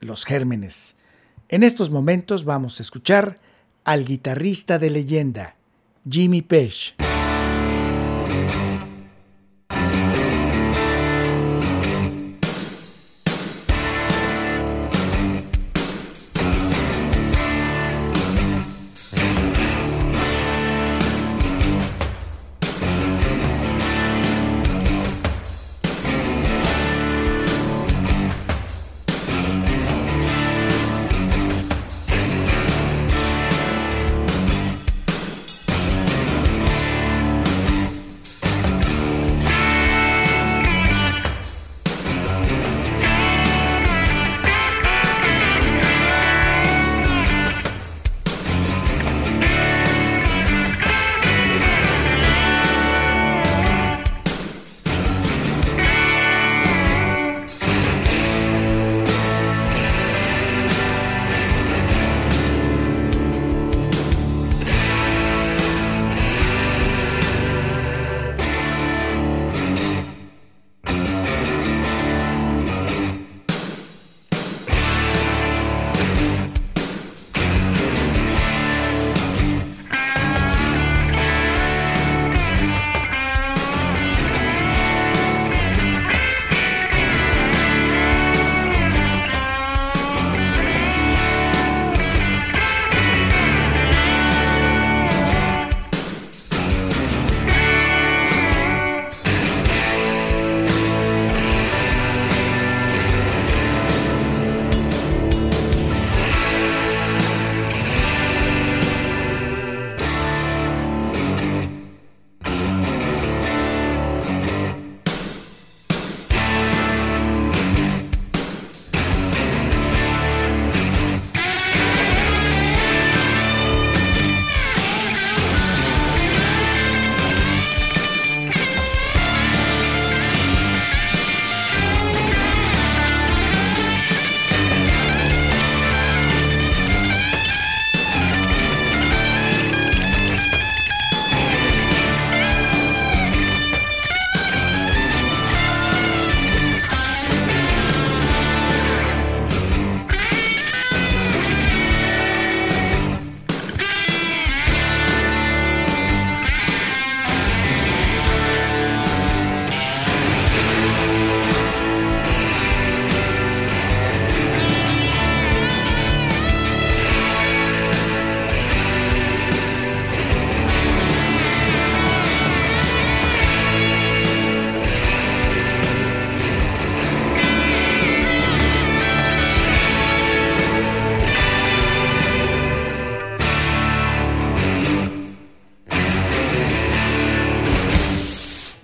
los gérmenes. En estos momentos vamos a escuchar al guitarrista de leyenda, Jimmy Page.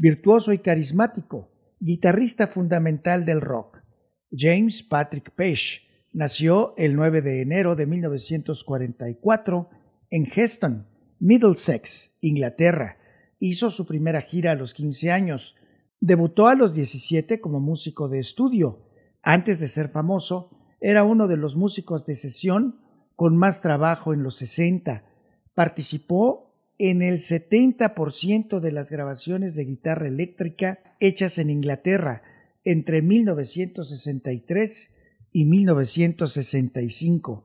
Virtuoso y carismático, guitarrista fundamental del rock. James Patrick Page nació el 9 de enero de 1944 en Heston, Middlesex, Inglaterra. Hizo su primera gira a los 15 años. Debutó a los 17 como músico de estudio. Antes de ser famoso, era uno de los músicos de sesión con más trabajo en los 60. Participó en el 70% de las grabaciones de guitarra eléctrica hechas en Inglaterra entre 1963 y 1965.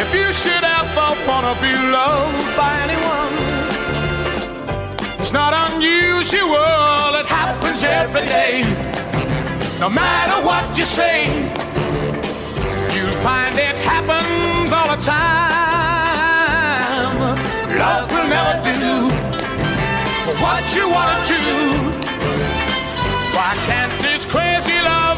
If you should ever wanna be loved by anyone, it's not unusual, it happens every day. No matter what you say, you'll find it happens all the time. Love will never do what you wanna do. Why can't this crazy love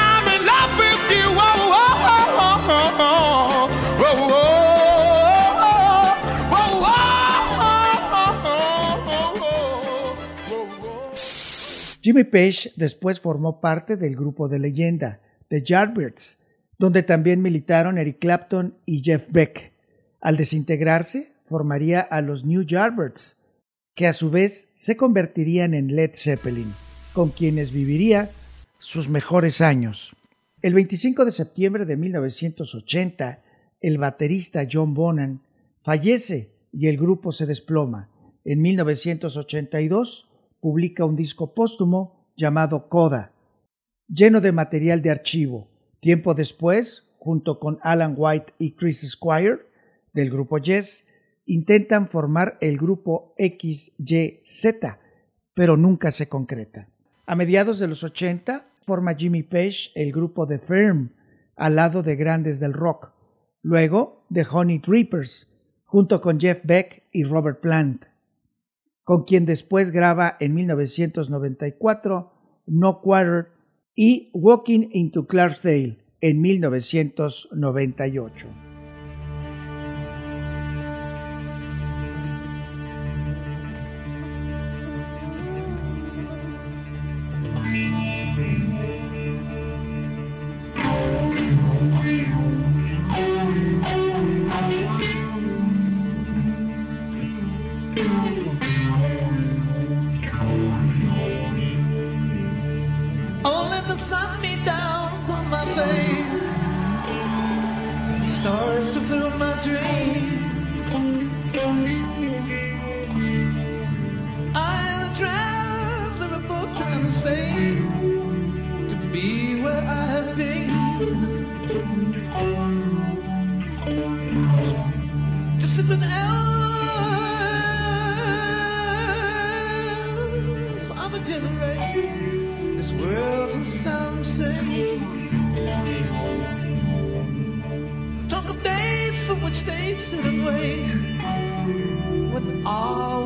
Jimmy Page después formó parte del grupo de leyenda, The Yardbirds, donde también militaron Eric Clapton y Jeff Beck. Al desintegrarse, formaría a los New Yardbirds, que a su vez se convertirían en Led Zeppelin, con quienes viviría sus mejores años. El 25 de septiembre de 1980, el baterista John Bonham fallece y el grupo se desploma. En 1982 publica un disco póstumo llamado Coda, lleno de material de archivo. Tiempo después, junto con Alan White y Chris Squire del grupo Yes, intentan formar el grupo XYZ, pero nunca se concreta. A mediados de los 80 forma Jimmy Page el grupo The Firm, al lado de grandes del rock. Luego The Honey Drippers, junto con Jeff Beck y Robert Plant con quien después graba en 1994 No Quarter y Walking into Clarksdale en 1998. sit and wait when all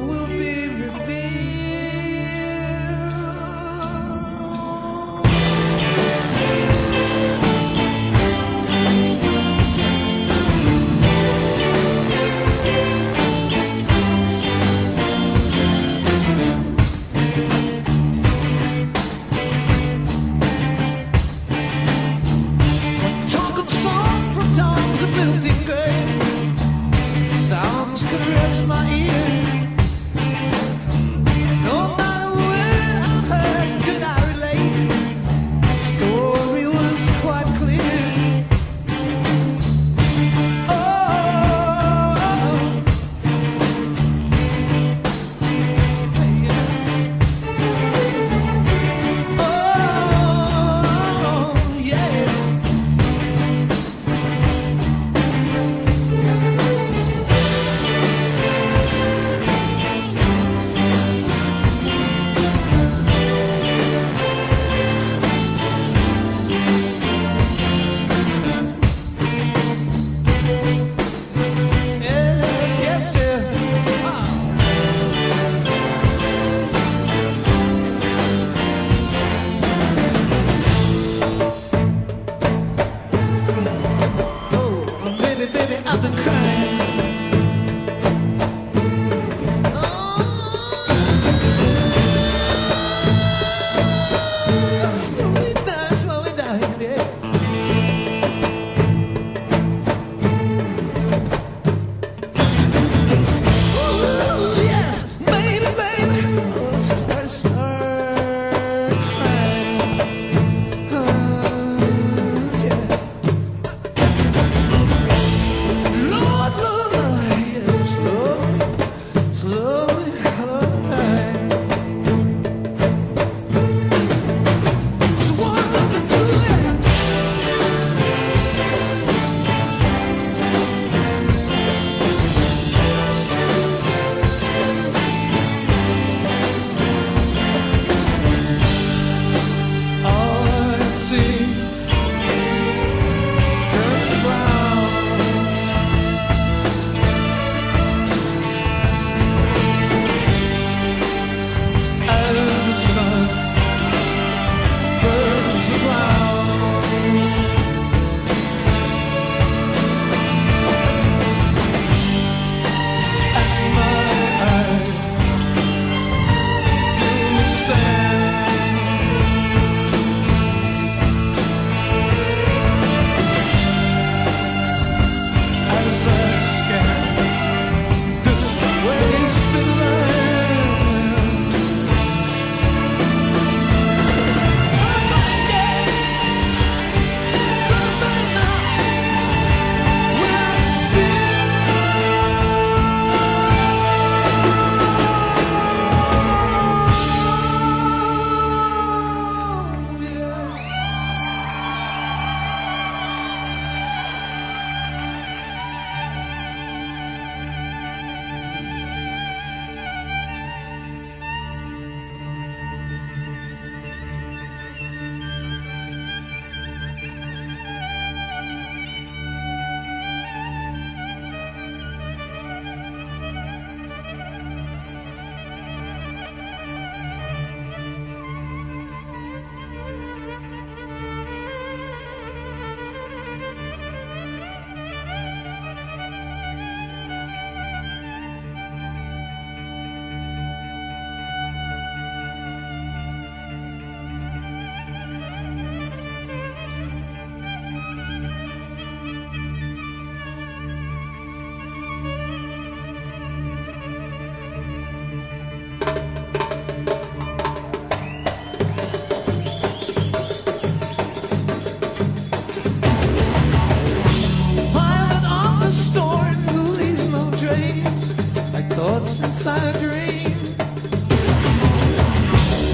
thoughts inside a dream.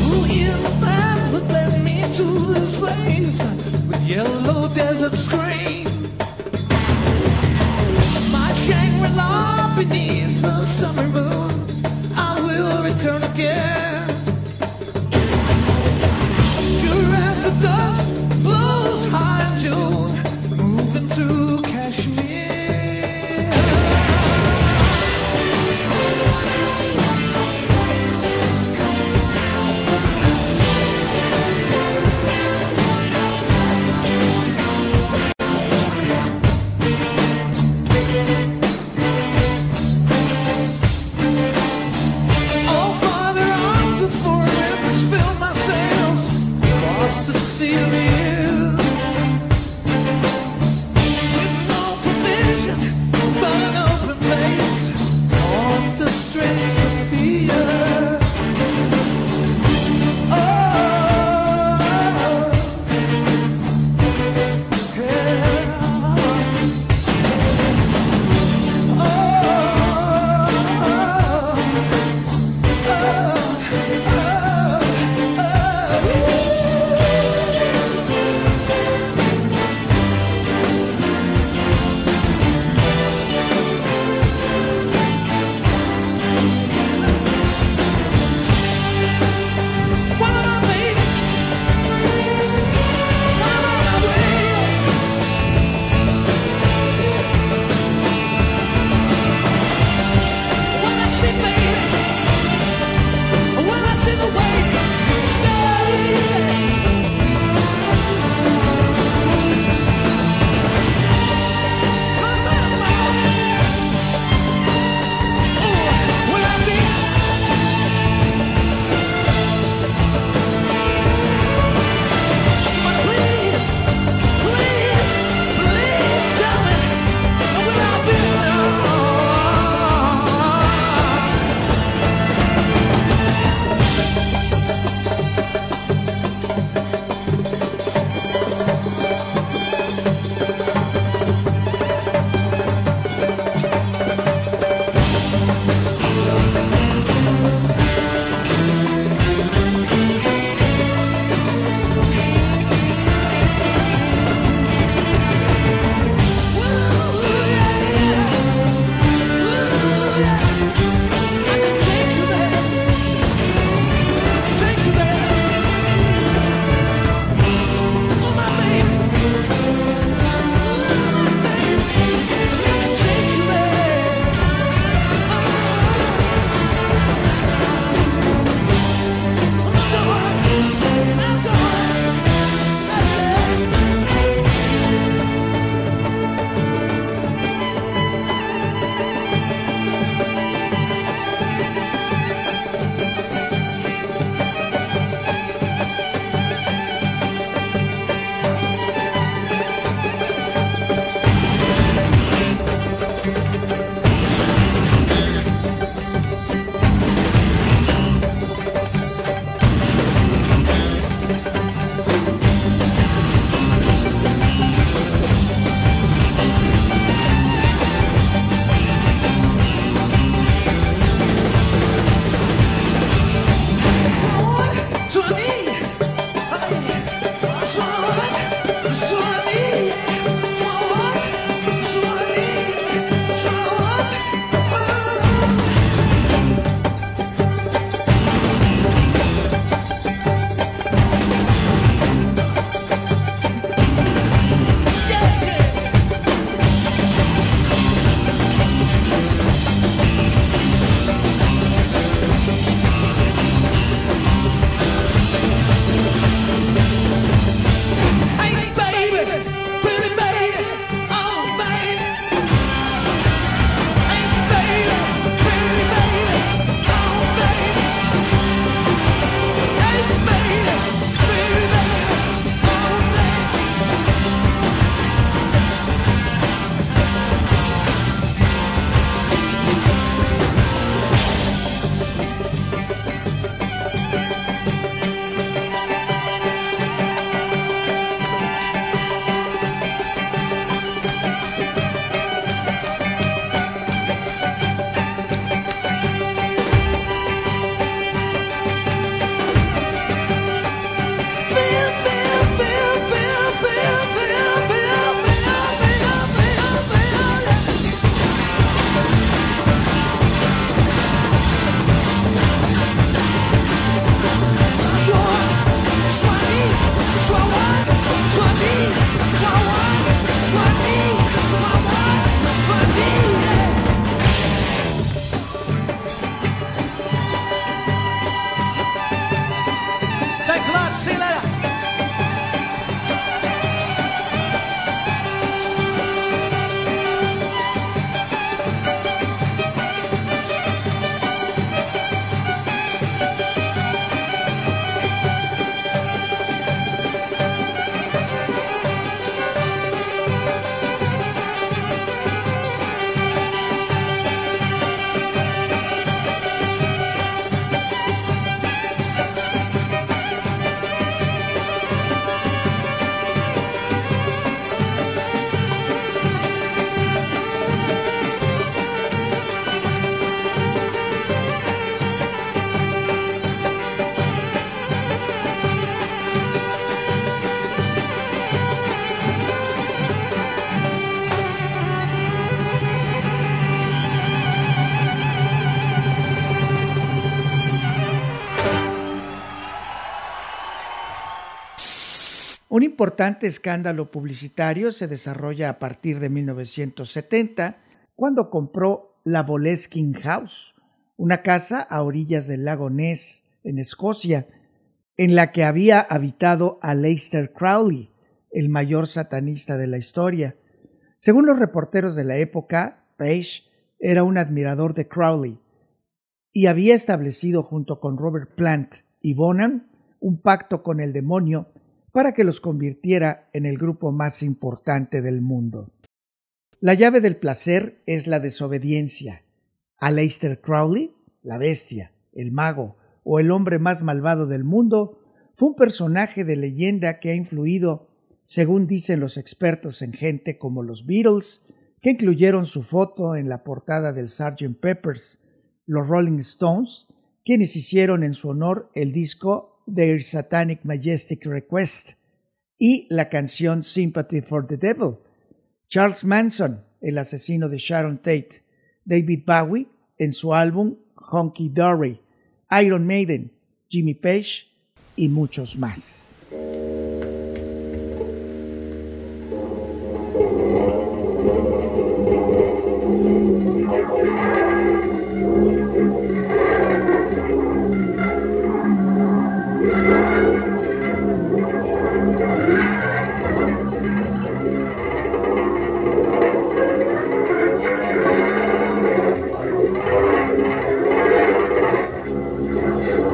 Who in the path led me to this place with yellow desert screen? My Shangri-La beneath the summer moon, I will return again. Un importante escándalo publicitario se desarrolla a partir de 1970, cuando compró la Boleskine House, una casa a orillas del lago Ness, en Escocia, en la que había habitado Aleister Crowley, el mayor satanista de la historia. Según los reporteros de la época, Page era un admirador de Crowley y había establecido junto con Robert Plant y Bonham un pacto con el demonio para que los convirtiera en el grupo más importante del mundo. La llave del placer es la desobediencia. Aleister Crowley, la bestia, el mago o el hombre más malvado del mundo, fue un personaje de leyenda que ha influido, según dicen los expertos en gente como los Beatles, que incluyeron su foto en la portada del Sgt. Peppers, los Rolling Stones, quienes hicieron en su honor el disco Their Satanic Majestic Request y la canción Sympathy for the Devil, Charles Manson, el asesino de Sharon Tate, David Bowie en su álbum Honky Dory, Iron Maiden, Jimmy Page y muchos más.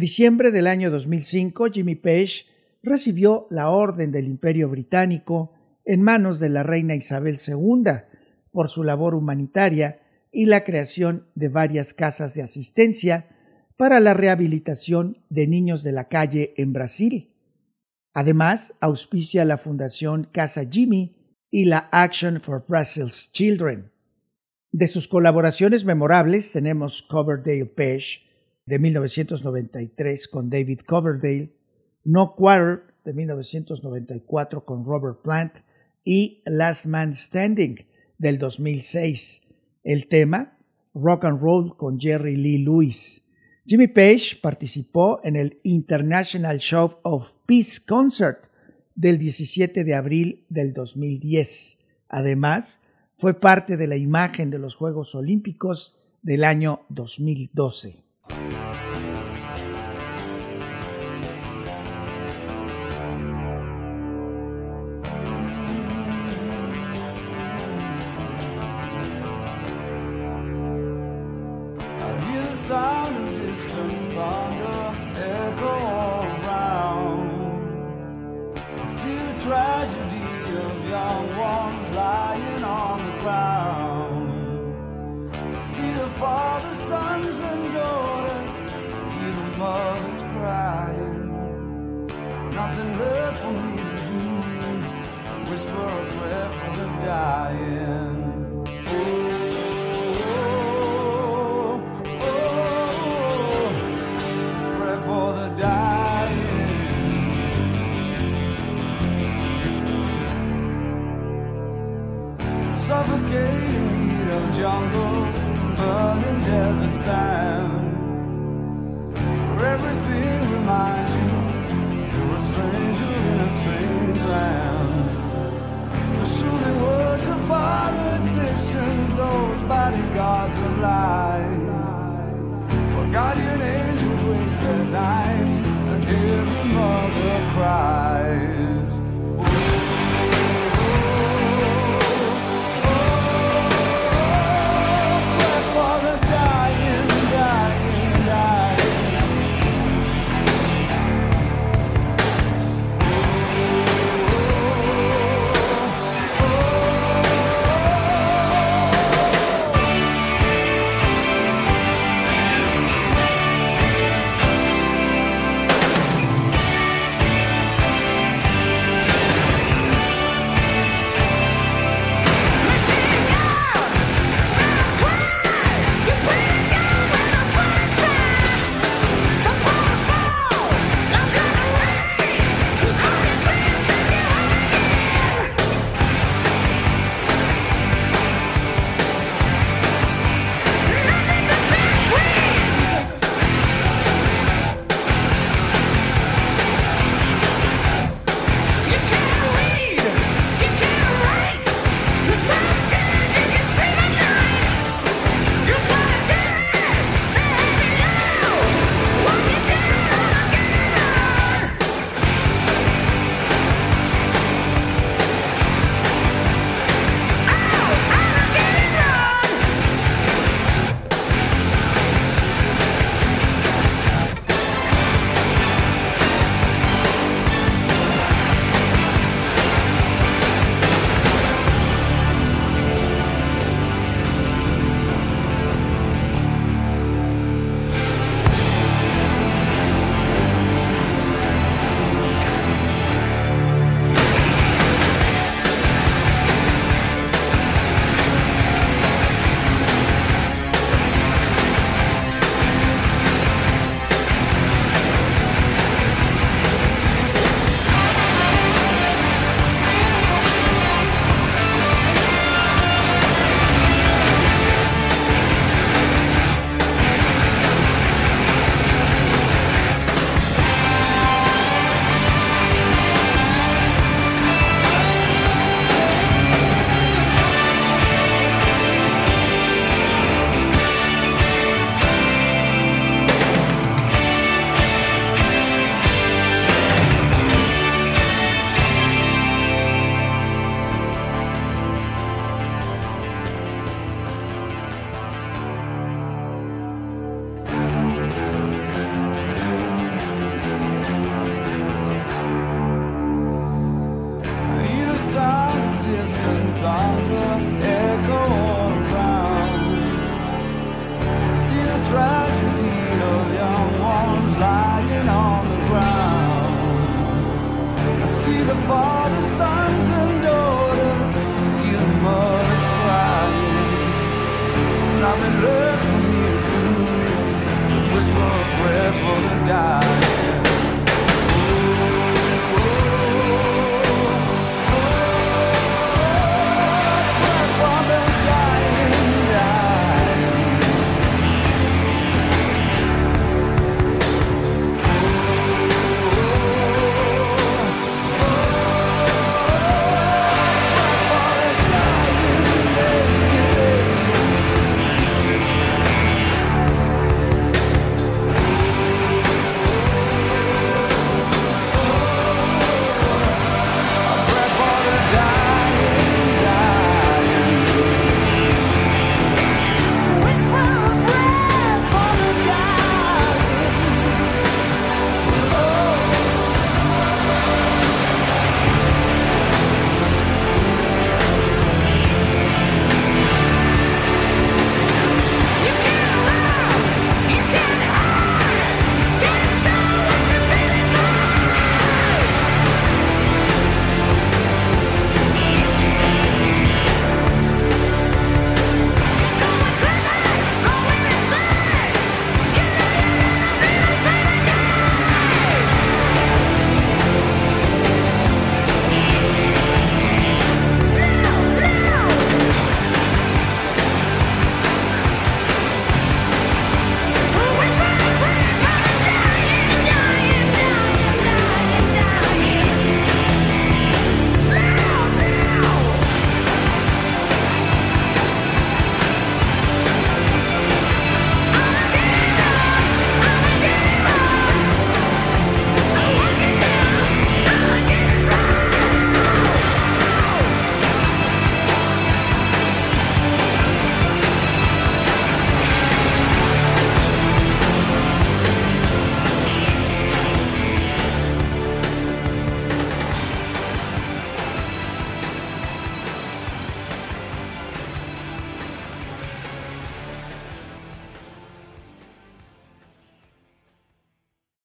diciembre del año 2005, Jimmy Page recibió la Orden del Imperio Británico en manos de la reina Isabel II por su labor humanitaria y la creación de varias casas de asistencia para la rehabilitación de niños de la calle en Brasil. Además, auspicia la Fundación Casa Jimmy y la Action for Brazil's Children. De sus colaboraciones memorables tenemos Coverdale Page de 1993 con David Coverdale, No Quarter de 1994 con Robert Plant y Last Man Standing del 2006. El tema Rock and Roll con Jerry Lee Lewis. Jimmy Page participó en el International Show of Peace Concert del 17 de abril del 2010. Además, fue parte de la imagen de los Juegos Olímpicos del año 2012. tragedy of young ones lying on the ground. See the father's sons and daughters, hear the mothers crying. Nothing left for me to do. Whisper a prayer for the dying. where everything reminds you a stranger in a strange land. The soothing words of politicians, those bodyguards of lies. Well, guardian angels waste their time, and every mother cries.